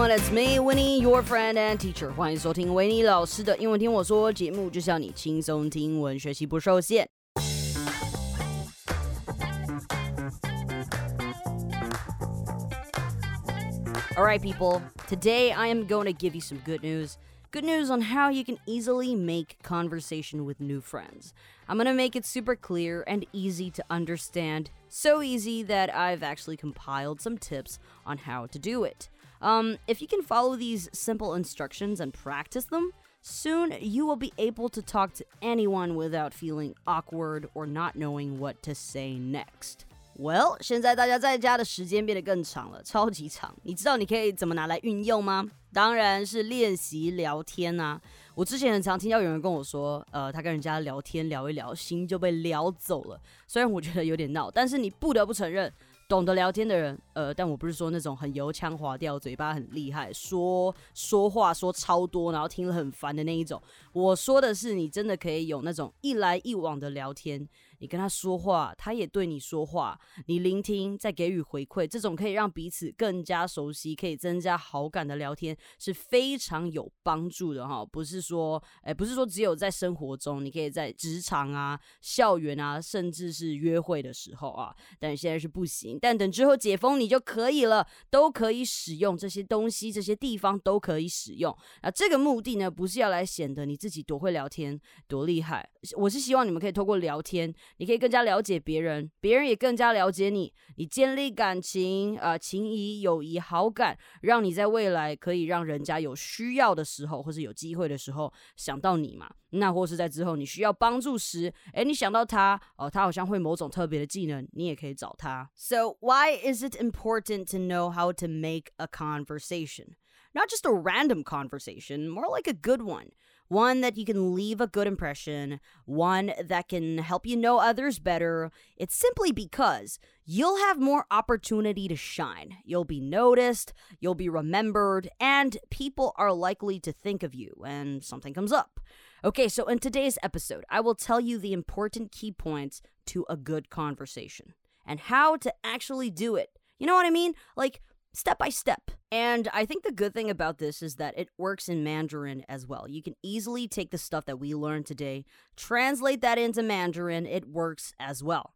everyone, it's me, Winnie, your friend and teacher. 欢迎收听维尼老师的英文听我说节目，就是要你轻松听闻，学习不受限。All right, people. Today I am going to give you some good news. Good news on how you can easily make conversation with new friends. I'm going to make it super clear and easy to understand. So easy that I've actually compiled some tips on how to do it. Um, if you can follow these simple instructions and practice them, soon you will be able to talk to anyone without feeling awkward or not knowing what to say next. Well，现在大家在家的时间变得更长了，超级长。你知道你可以怎么拿来运用吗？当然是练习聊天呐、啊。我之前很常听到有人跟我说，呃，他跟人家聊天聊一聊，心就被撩走了。虽然我觉得有点闹，但是你不得不承认， 懂得聊天的人，呃，但我不是说那种很油腔滑调、嘴巴很厉害、说说话说超多，然后听了很烦的那一种。我说的是，你真的可以有那种一来一往的聊天。你跟他说话，他也对你说话，你聆听再给予回馈，这种可以让彼此更加熟悉、可以增加好感的聊天是非常有帮助的哈。不是说，哎，不是说只有在生活中，你可以在职场啊、校园啊，甚至是约会的时候啊，但现在是不行。但等之后解封，你就可以了，都可以使用这些东西，这些地方都可以使用。啊，这个目的呢，不是要来显得你自己多会聊天、多厉害，我是希望你们可以透过聊天。你可以更加了解别人，别人也更加了解你，你建立感情啊、情谊、友谊、好感，让你在未来可以让人家有需要的时候，或是有机会的时候想到你嘛。那或是在之后你需要帮助时，诶，你想到他哦，他好像会某种特别的技能，你也可以找他。So why is it important to know how to make a conversation? Not just a random conversation, more like a good one one that you can leave a good impression, one that can help you know others better. It's simply because you'll have more opportunity to shine. You'll be noticed, you'll be remembered, and people are likely to think of you when something comes up. Okay, so in today's episode, I will tell you the important key points to a good conversation and how to actually do it. You know what I mean? Like, step by step. And I think the good thing about this is that it works in Mandarin as well. You can easily take the stuff that we learned today, translate that into Mandarin, it works as well.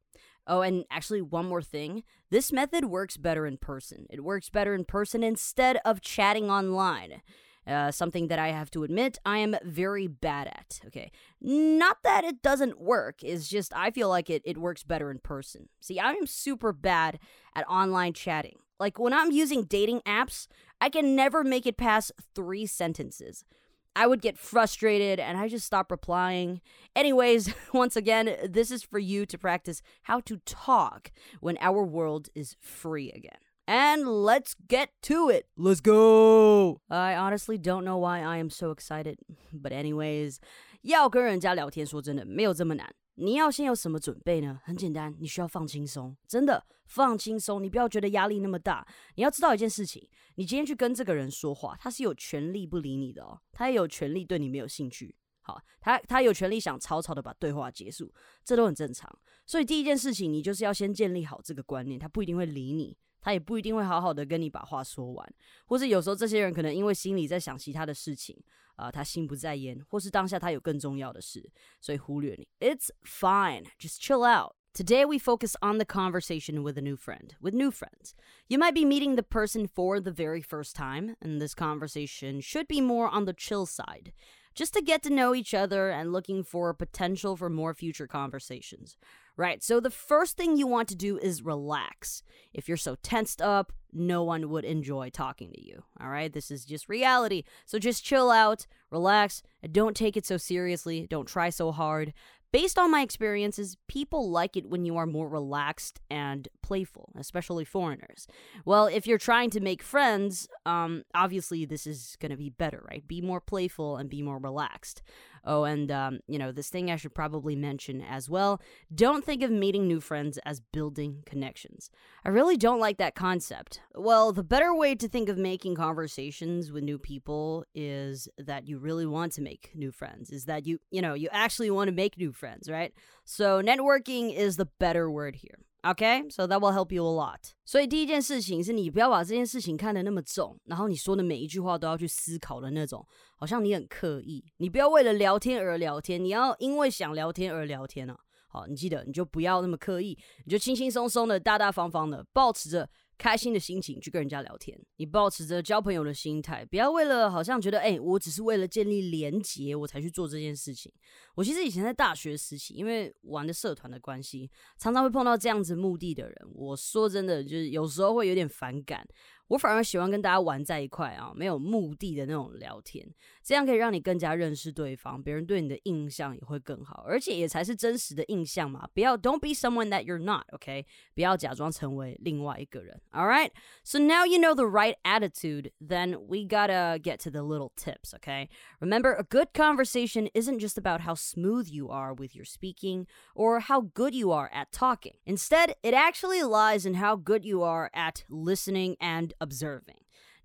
Oh, and actually, one more thing. This method works better in person. It works better in person instead of chatting online. Uh, something that I have to admit I am very bad at. Okay. Not that it doesn't work, it's just I feel like it, it works better in person. See, I am super bad at online chatting. Like when I'm using dating apps, I can never make it past three sentences. I would get frustrated and I just stop replying. Anyways, once again, this is for you to practice how to talk when our world is free again. And let's get to it. Let's go. I honestly don't know why I am so excited. But anyways, 要跟人家聊天，说真的，没有这么难。 你要先有什么准备呢？很简单，你需要放轻松，真的放轻松。你不要觉得压力那么大。你要知道一件事情，你今天去跟这个人说话，他是有权利不理你的哦，他也有权利对你没有兴趣。好，他他有权利想草草的把对话结束，这都很正常。所以第一件事情，你就是要先建立好这个观念，他不一定会理你。他也不一定会好好的跟你把话说完，或是有时候这些人可能因为心里在想其他的事情，啊、呃，他心不在焉，或是当下他有更重要的事，所以忽略你。It's fine, just chill out. Today we focus on the conversation with a new friend, with new friends. You might be meeting the person for the very first time, and this conversation should be more on the chill side just to get to know each other and looking for potential for more future conversations. Right, so the first thing you want to do is relax. If you're so tensed up, no one would enjoy talking to you. All right, this is just reality. So just chill out, relax, and don't take it so seriously. Don't try so hard. Based on my experiences, people like it when you are more relaxed and playful, especially foreigners. Well, if you're trying to make friends, um, obviously this is going to be better, right? Be more playful and be more relaxed. Oh, and, um, you know, this thing I should probably mention as well don't think of meeting new friends as building connections. I really don't like that concept. Well, the better way to think of making conversations with new people is that you really want to make new friends, is that you, you know, you actually want to make new friends, right? So, networking is the better word here. Okay, so that will help you a lot. 所以第一件事情是你不要把这件事情看得那么重，然后你说的每一句话都要去思考的那种，好像你很刻意。你不要为了聊天而聊天，你要因为想聊天而聊天啊。好，你记得你就不要那么刻意，你就轻轻松松的、大大方方的，保持着。开心的心情去跟人家聊天，你保持着交朋友的心态，不要为了好像觉得哎，我只是为了建立连结我才去做这件事情。我其实以前在大学时期，因为玩的社团的关系，常常会碰到这样子目的的人。我说真的，就是有时候会有点反感。我反而喜欢跟大家玩在一块啊，没有目的的那种聊天，这样可以让你更加认识对方，别人对你的印象也会更好，而且也才是真实的印象嘛。不要 Don't be someone that you're not, OK？不要假装成为另外一个人。All right. So now you know the right attitude. Then we gotta get to the little tips, OK? Remember, a good conversation isn't just about how smooth you are with your speaking or how good you are at talking. Instead, it actually lies in how good you are at listening and observing.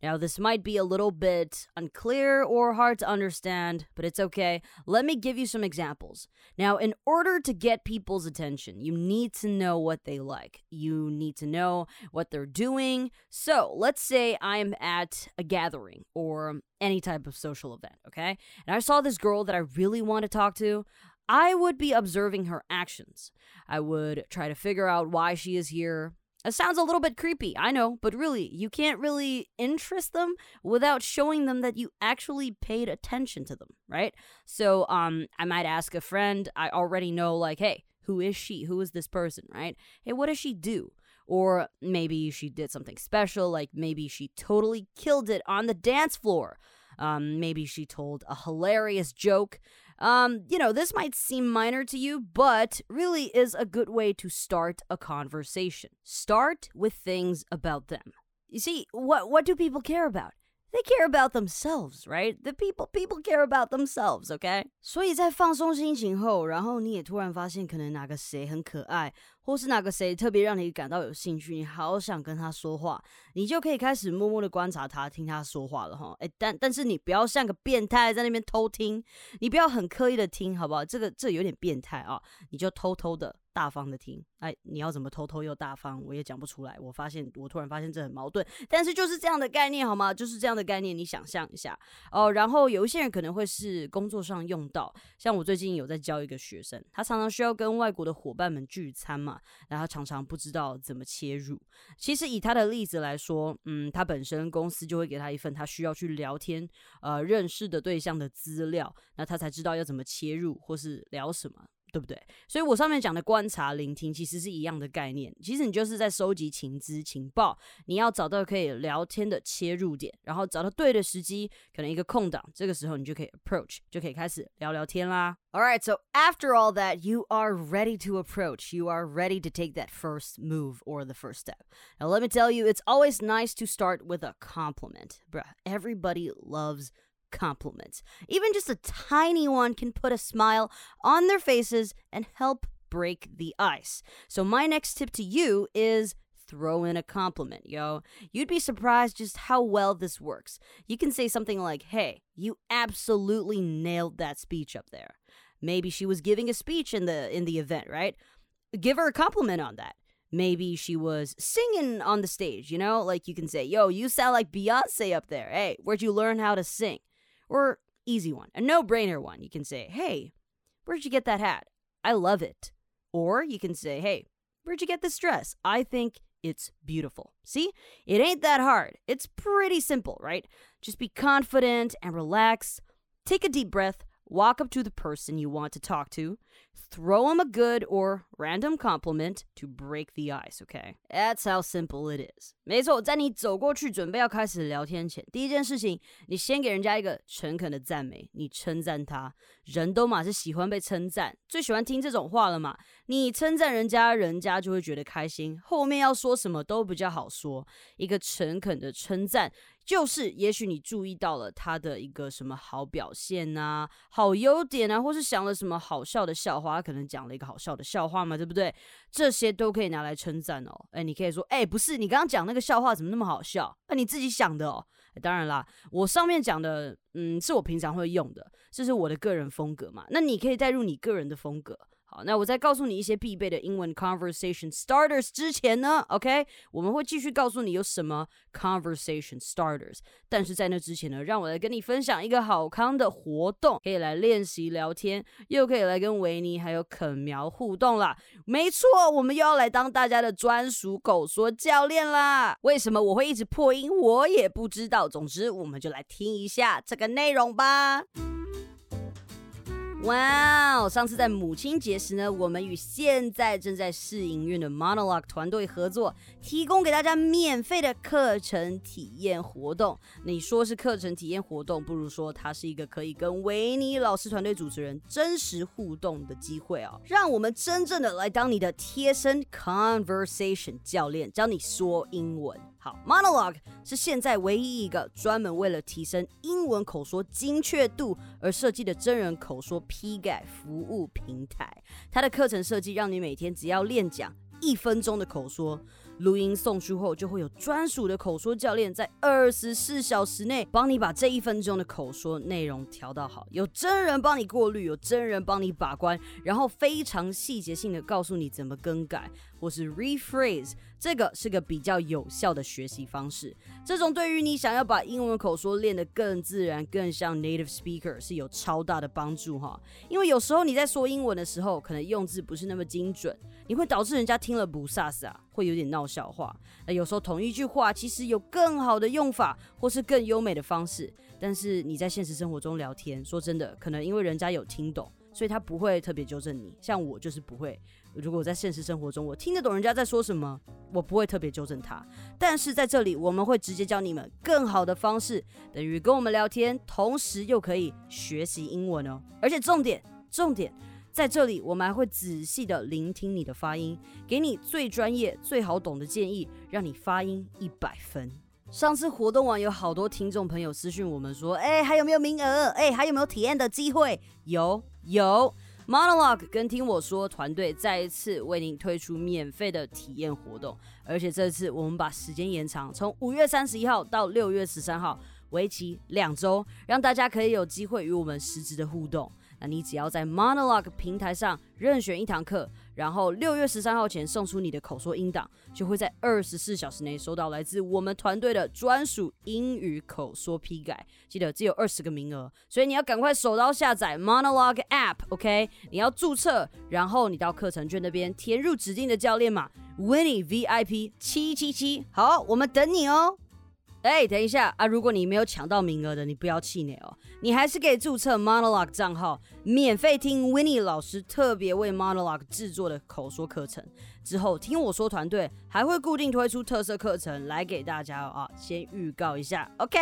Now, this might be a little bit unclear or hard to understand, but it's okay. Let me give you some examples. Now, in order to get people's attention, you need to know what they like. You need to know what they're doing. So, let's say I'm at a gathering or any type of social event, okay? And I saw this girl that I really want to talk to. I would be observing her actions. I would try to figure out why she is here, it sounds a little bit creepy, I know, but really, you can't really interest them without showing them that you actually paid attention to them, right? So, um, I might ask a friend I already know, like, hey, who is she? Who is this person, right? Hey, what does she do? Or maybe she did something special, like maybe she totally killed it on the dance floor. Um, maybe she told a hilarious joke. Um, you know, this might seem minor to you, but really is a good way to start a conversation. Start with things about them. You see, what what do people care about? They care about themselves, right? The people people care about themselves, okay? 所以在放松心情后，然后你也突然发现，可能哪个谁很可爱，或是哪个谁特别让你感到有兴趣，你好想跟他说话，你就可以开始默默的观察他，听他说话了哈。哎，但但是你不要像个变态在那边偷听，你不要很刻意的听，好不好？这个这有点变态啊，你就偷偷的。大方的听，哎，你要怎么偷偷又大方，我也讲不出来。我发现，我突然发现这很矛盾，但是就是这样的概念，好吗？就是这样的概念，你想象一下哦。然后有一些人可能会是工作上用到，像我最近有在教一个学生，他常常需要跟外国的伙伴们聚餐嘛，然后常常不知道怎么切入。其实以他的例子来说，嗯，他本身公司就会给他一份他需要去聊天，呃，认识的对象的资料，那他才知道要怎么切入或是聊什么。对不对？所以我上面讲的观察、聆听，其实是一样的概念。其实你就是在收集情资、情报，你要找到可以聊天的切入点，然后找到对的时机，可能一个空档，这个时候你就可以 approach，就可以开始聊聊天啦。All right, so after all that, you are ready to approach. You are ready to take that first move or the first step. Now, let me tell you, it's always nice to start with a compliment. Bruh, everybody loves compliments. even just a tiny one can put a smile on their faces and help break the ice. So, my next tip to you is throw in a compliment, yo. You'd be surprised just how well this works. You can say something like, Hey, you absolutely nailed that speech up there. Maybe she was giving a speech in the in the event, right? Give her a compliment on that. Maybe she was singing on the stage, you know? Like you can say, Yo, you sound like Beyonce up there. Hey, where'd you learn how to sing? Or easy one, a no-brainer one. You can say, "Hey, where'd you get that hat? I love it." Or you can say, "Hey, where'd you get this dress? I think it's beautiful." See? It ain't that hard. It's pretty simple, right? Just be confident and relax. Take a deep breath, walk up to the person you want to talk to, throw them a good or random compliment to break the ice, okay? That's how simple it is. 没错，在你走过去准备要开始聊天前，第一件事情，你先给人家一个诚恳的赞美，你称赞他。人都嘛是喜欢被称赞，最喜欢听这种话了嘛。你称赞人家，人家就会觉得开心，后面要说什么都比较好说。一个诚恳的称赞。就是，也许你注意到了他的一个什么好表现啊、好优点啊，或是想了什么好笑的笑话，他可能讲了一个好笑的笑话嘛，对不对？这些都可以拿来称赞哦。哎，你可以说，哎，不是，你刚刚讲那个笑话怎么那么好笑？那你自己想的哦。当然啦，我上面讲的，嗯，是我平常会用的，这是我的个人风格嘛。那你可以带入你个人的风格。好，那我在告诉你一些必备的英文 conversation starters 之前呢，OK，我们会继续告诉你有什么 conversation starters。但是在那之前呢，让我来跟你分享一个好康的活动，可以来练习聊天，又可以来跟维尼还有肯苗互动啦。没错，我们又要来当大家的专属狗说教练啦。为什么我会一直破音，我也不知道。总之，我们就来听一下这个内容吧。哇哦！上次在母亲节时呢，我们与现在正在试营运的 Monologue 团队合作，提供给大家免费的课程体验活动。你说是课程体验活动，不如说它是一个可以跟维尼老师团队主持人真实互动的机会哦。让我们真正的来当你的贴身 conversation 教练，教你说英文。好，Monologue 是现在唯一一个专门为了提升英文口说精确度而设计的真人口说批改服务平台。它的课程设计让你每天只要练讲一分钟的口说。录音送出后，就会有专属的口说教练在二十四小时内帮你把这一分钟的口说内容调到好，有真人帮你过滤，有真人帮你把关，然后非常细节性的告诉你怎么更改或是 rephrase，这个是个比较有效的学习方式。这种对于你想要把英文口说练得更自然、更像 native speaker 是有超大的帮助哈。因为有时候你在说英文的时候，可能用字不是那么精准，你会导致人家听了不飒飒，会有点闹。笑话，那有时候同一句话其实有更好的用法，或是更优美的方式。但是你在现实生活中聊天，说真的，可能因为人家有听懂，所以他不会特别纠正你。像我就是不会，如果在现实生活中我听得懂人家在说什么，我不会特别纠正他。但是在这里，我们会直接教你们更好的方式，等于跟我们聊天，同时又可以学习英文哦。而且重点，重点。在这里，我们还会仔细的聆听你的发音，给你最专业、最好懂的建议，让你发音一百分。上次活动完，有好多听众朋友私讯我们说：“哎，还有没有名额？哎，还有没有体验的机会？”有有，Monologue 跟听我说团队再一次为您推出免费的体验活动，而且这次我们把时间延长，从五月三十一号到六月十三号，为期两周，让大家可以有机会与我们实质的互动。那你只要在 Monologue 平台上任选一堂课，然后六月十三号前送出你的口说音档，就会在二十四小时内收到来自我们团队的专属英语口说批改。记得只有二十个名额，所以你要赶快手刀下载 Monologue App，OK？你要注册，然后你到课程卷那边填入指定的教练码 Winnie VIP 七七七。好，我们等你哦。哎，等一下啊！如果你没有抢到名额的，你不要气馁哦，你还是可以注册 Monologue 账号，免费听 Winnie 老师特别为 Monologue 制作的口说课程。之后听我说，团队还会固定推出特色课程来给大家啊，先预告一下，OK？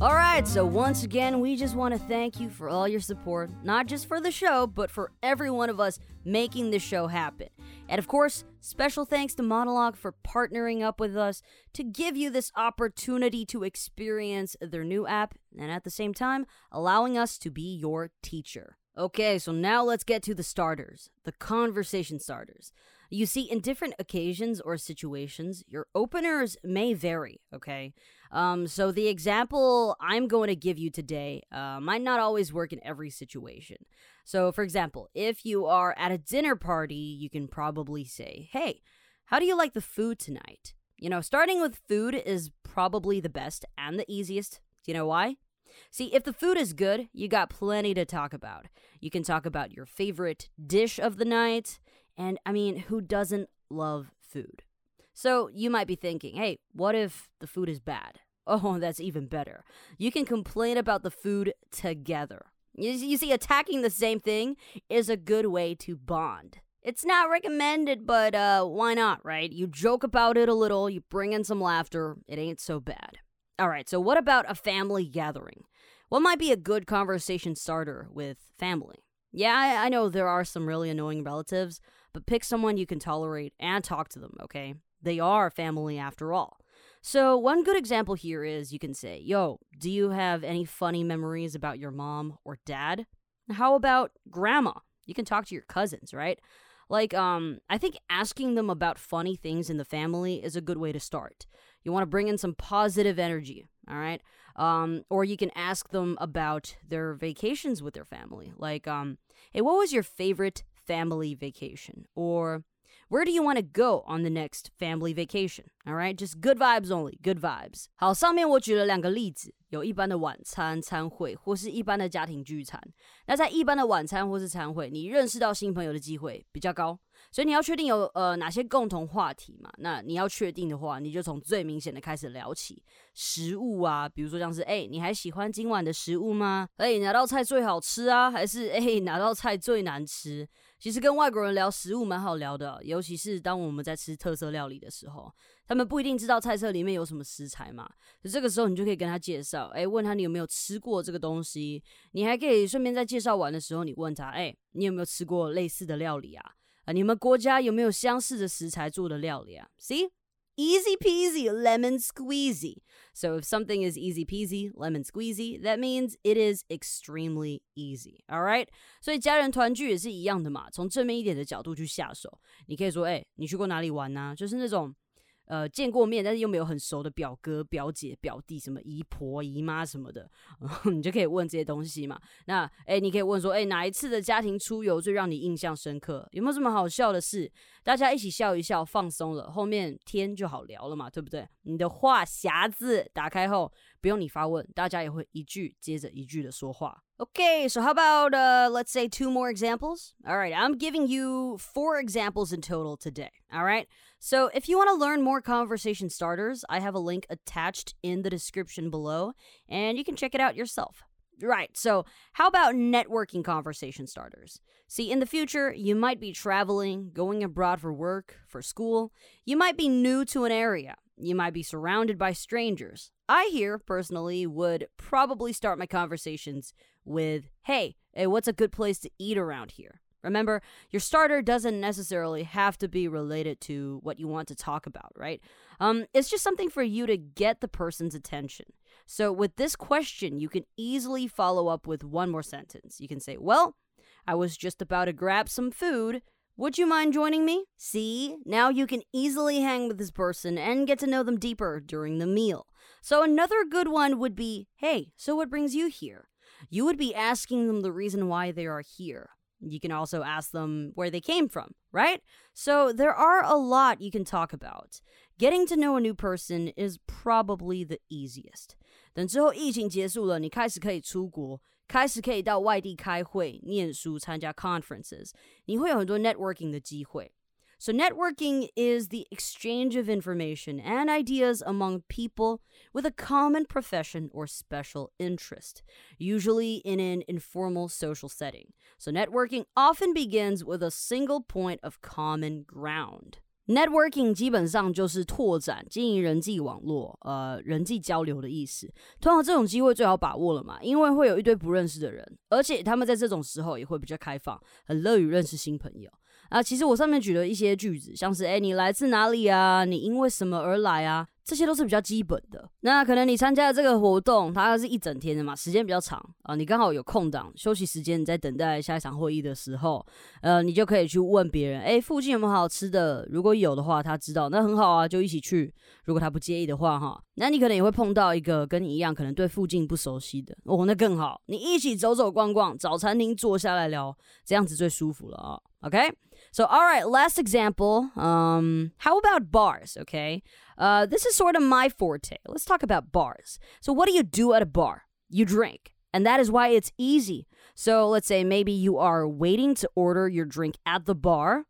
，OK？All right, so once again, we just want to thank you for all your support, not just for the show, but for every one of us making the show happen. And of course, special thanks to Monolog for partnering up with us to give you this opportunity to experience their new app and at the same time, allowing us to be your teacher. Okay, so now let's get to the starters, the conversation starters. You see, in different occasions or situations, your openers may vary, okay? Um, so the example I'm going to give you today uh, might not always work in every situation. So, for example, if you are at a dinner party, you can probably say, Hey, how do you like the food tonight? You know, starting with food is probably the best and the easiest. Do you know why? See, if the food is good, you got plenty to talk about. You can talk about your favorite dish of the night, and I mean, who doesn't love food? So you might be thinking, hey, what if the food is bad? Oh, that's even better. You can complain about the food together. You, see, attacking the same thing is a good way to bond. It's not recommended, but uh, why not, right? You joke about it a little, you bring in some laughter, it ain't so bad. All right, so what about a family gathering? What might be a good conversation starter with family? Yeah, I, I know there are some really annoying relatives, but pick someone you can tolerate and talk to them, okay? They are family after all. So, one good example here is you can say, Yo, do you have any funny memories about your mom or dad? How about grandma? You can talk to your cousins, right? Like, um, I think asking them about funny things in the family is a good way to start. You want to bring in some positive energy. All right. Um, or you can ask them about their vacations with their family. Like, um, hey, what was your favorite family vacation? Or where do you want to go on the next family vacation? All right, just good vibes only, good vibes. 好，上面我举了两个例子，有一般的晚餐餐会，或是一般的家庭聚餐。那在一般的晚餐或是餐会，你认识到新朋友的机会比较高。 所以你要确定有呃哪些共同话题嘛？那你要确定的话，你就从最明显的开始聊起，食物啊，比如说像是哎，你还喜欢今晚的食物吗？哎，哪道菜最好吃啊？还是哎哪道菜最难吃？其实跟外国人聊食物蛮好聊的，尤其是当我们在吃特色料理的时候，他们不一定知道菜色里面有什么食材嘛。这个时候你就可以跟他介绍，哎，问他你有没有吃过这个东西？你还可以顺便在介绍完的时候，你问他，哎，你有没有吃过类似的料理啊？啊，你们国家有没有相似的食材做的料理啊？See? Easy peasy, lemon squeezy. So if something is easy peasy, lemon squeezy, that means it is extremely easy. All right? 所以家人团聚也是一样的嘛，从正面一点的角度去下手。你可以说，哎，你去过哪里玩呢？就是那种。 呃，见过面但是又没有很熟的表哥、表姐、表弟，什么姨婆、姨妈什么的，你就可以问这些东西嘛。那，哎，你可以问说，哎，哪一次的家庭出游最让你印象深刻？有没有什么好笑的事？大家一起笑一笑，放松了，后面天就好聊了嘛，对不对？你的话匣子打开后，不用你发问，大家也会一句接着一句的说话。Okay, so how about uh, let's say two more examples? All right, I'm giving you four examples in total today. All right, so if you want to learn more conversation starters, I have a link attached in the description below, and you can check it out yourself. Right, so how about networking conversation starters? See, in the future, you might be traveling, going abroad for work, for school. You might be new to an area. you might be surrounded by strangers. I here, personally, would probably start my conversations with, hey, hey, what's a good place to eat around here? Remember, your starter doesn't necessarily have to be related to what you want to talk about, right? Um, it's just something for you to get the person's attention. So, with this question, you can easily follow up with one more sentence. You can say, Well, I was just about to grab some food. Would you mind joining me? See, now you can easily hang with this person and get to know them deeper during the meal. So, another good one would be, Hey, so what brings you here? you would be asking them the reason why they are here. You can also ask them where they came from, right? So there are a lot you can talk about. Getting to know a new person is probably the easiest. 等之后疫情结束了，你开始可以出国， 开始可以到外地开会、念书、参加 conferences，你会有很多 networking 的机会。so, networking is the exchange of information and ideas among people with a common profession or special interest, usually in an informal social setting. So, networking often begins with a single point of common ground. Networking 基本上就是拓展、经营人际网络，呃，人际交流的意思。通常这种机会最好把握了嘛，因为会有一堆不认识的人，而且他们在这种时候也会比较开放，很乐于认识新朋友。啊，其实我上面举了一些句子，像是哎，你来自哪里啊？你因为什么而来啊？这些都是比较基本的。那可能你参加的这个活动，它是一整天的嘛，时间比较长啊。你刚好有空档休息时间，你在等待下一场会议的时候，呃，你就可以去问别人，哎，附近有没有好吃的？如果有的话，他知道那很好啊，就一起去。如果他不介意的话，哈，那你可能也会碰到一个跟你一样，可能对附近不熟悉的哦，那更好，你一起走走逛逛，找餐厅坐下来聊，这样子最舒服了啊。OK。So, all right, last example. Um, how about bars? Okay, uh, this is sort of my forte. Let's talk about bars. So, what do you do at a bar? You drink, and that is why it's easy. So, let's say maybe you are waiting to order your drink at the bar,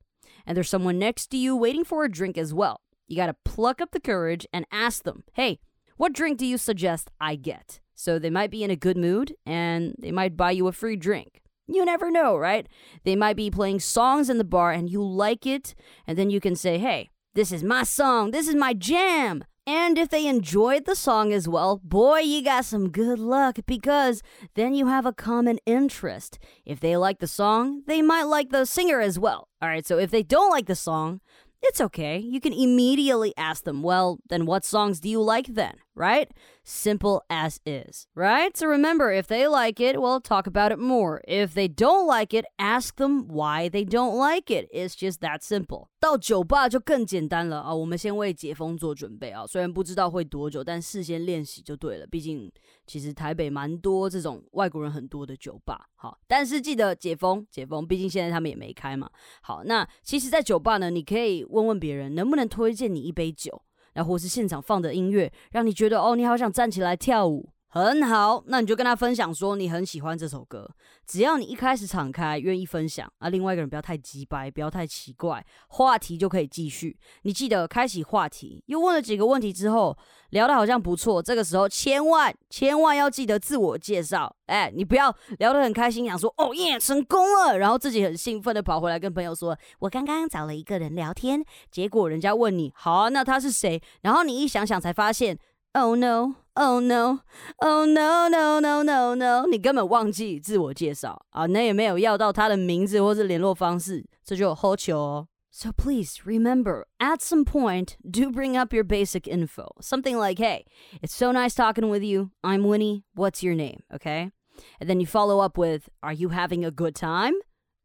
and there's someone next to you waiting for a drink as well. You got to pluck up the courage and ask them, "Hey, what drink do you suggest I get?" So they might be in a good mood, and they might buy you a free drink. You never know, right? They might be playing songs in the bar and you like it, and then you can say, hey, this is my song, this is my jam. And if they enjoyed the song as well, boy, you got some good luck because then you have a common interest. If they like the song, they might like the singer as well. All right, so if they don't like the song, it's okay. You can immediately ask them, well, then what songs do you like then? Right? Simple as is, right? So remember, if they like it, well, talk about it more. If they don't like it, ask them why they don't like it. It's just that simple. 到酒吧就更简单了啊！我们先为解封做准备啊，虽然不知道会多久，但事先练习就对了。毕竟其实台北蛮多这种外国人很多的酒吧，好，但是记得解封，解封，毕竟现在他们也没开嘛。好，那其实，在酒吧呢，你可以问问别人能不能推荐你一杯酒。然后或是现场放的音乐，让你觉得哦，你好想站起来跳舞。很好，那你就跟他分享说你很喜欢这首歌。只要你一开始敞开，愿意分享啊，另外一个人不要太急白，不要太奇怪，话题就可以继续。你记得开启话题，又问了几个问题之后，聊得好像不错。这个时候千万千万要记得自我介绍。哎，你不要聊得很开心，想说哦耶成功了，然后自己很兴奋的跑回来跟朋友说，我刚刚找了一个人聊天，结果人家问你好啊，那他是谁？然后你一想想才发现。Oh no! Oh no! Oh no! No! No! No! No! 你根本忘记自我介绍啊，那也没有要到他的名字或是联络方式，这就好糗哦。So please remember, at some point, do bring up your basic info. Something like, hey, it's so nice talking with you. I'm Winnie. What's your name? Okay? And then you follow up with, are you having a good time?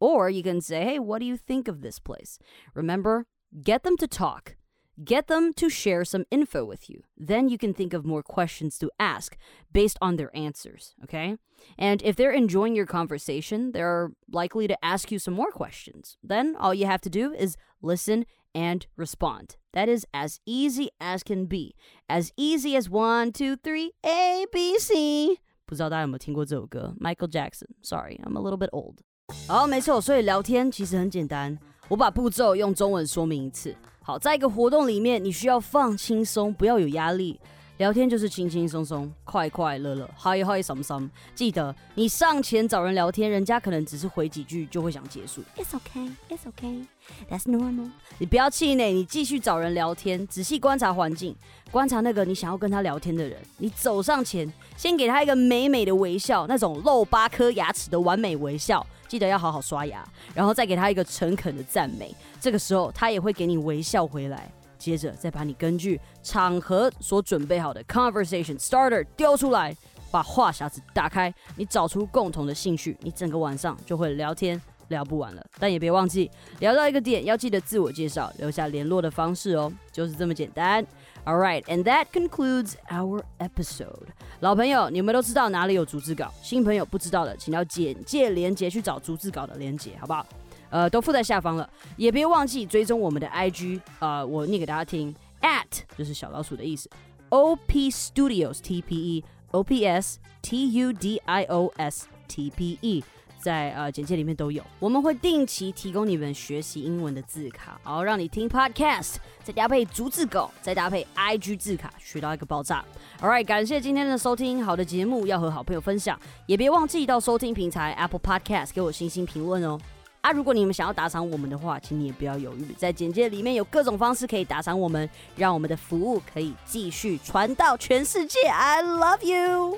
Or you can say, hey, what do you think of this place? Remember, get them to talk. Get them to share some info with you. Then you can think of more questions to ask based on their answers, okay? And if they're enjoying your conversation, they're likely to ask you some more questions. Then all you have to do is listen and respond. That is as easy as can be. As easy as one, two, three, A, B, C. 不知道大家有没有听过这首歌？Michael Jackson. Sorry, I'm a little bit old. 好，没错，所以聊天其实很简单。我把步骤用中文说明一次。 好，在一个活动里面，你需要放轻松，不要有压力。聊天就是轻轻松松、快快乐乐，嗨嗨什么什么。记得你上前找人聊天，人家可能只是回几句就会想结束。It's okay, it's okay, that's normal。你不要气馁，你继续找人聊天，仔细观察环境，观察那个你想要跟他聊天的人。你走上前，先给他一个美美的微笑，那种露八颗牙齿的完美微笑。记得要好好刷牙，然后再给他一个诚恳的赞美。这个时候，他也会给你微笑回来。接着，再把你根据场合所准备好的 conversation starter 丢出来，把话匣子打开。你找出共同的兴趣，你整个晚上就会聊天聊不完了。但也别忘记，聊到一个点要记得自我介绍，留下联络的方式哦，就是这么简单。All right, and that concludes our episode. 老朋友，你们都知道哪里有逐字稿？新朋友不知道的，请到简介连接去找逐字稿的连接，好不好？呃，都附在下方了。也别忘记追踪我们的 IG，呃，我念给大家听，at 就是小老鼠的意思，OP Studios T P E O P S T U D I O S T P E。 在呃简介里面都有，我们会定期提供你们学习英文的字卡，然后让你听 podcast，再搭配逐字稿，再搭配 IG 字卡，学到一个爆炸。All right，感谢今天的收听，好的节目要和好朋友分享，也别忘记到收听平台 Apple Podcast 给我星星评论哦。啊，如果你们想要打赏我们的话，请你也不要犹豫，在简介里面有各种方式可以打赏我们，让我们的服务可以继续传到全世界。I love you。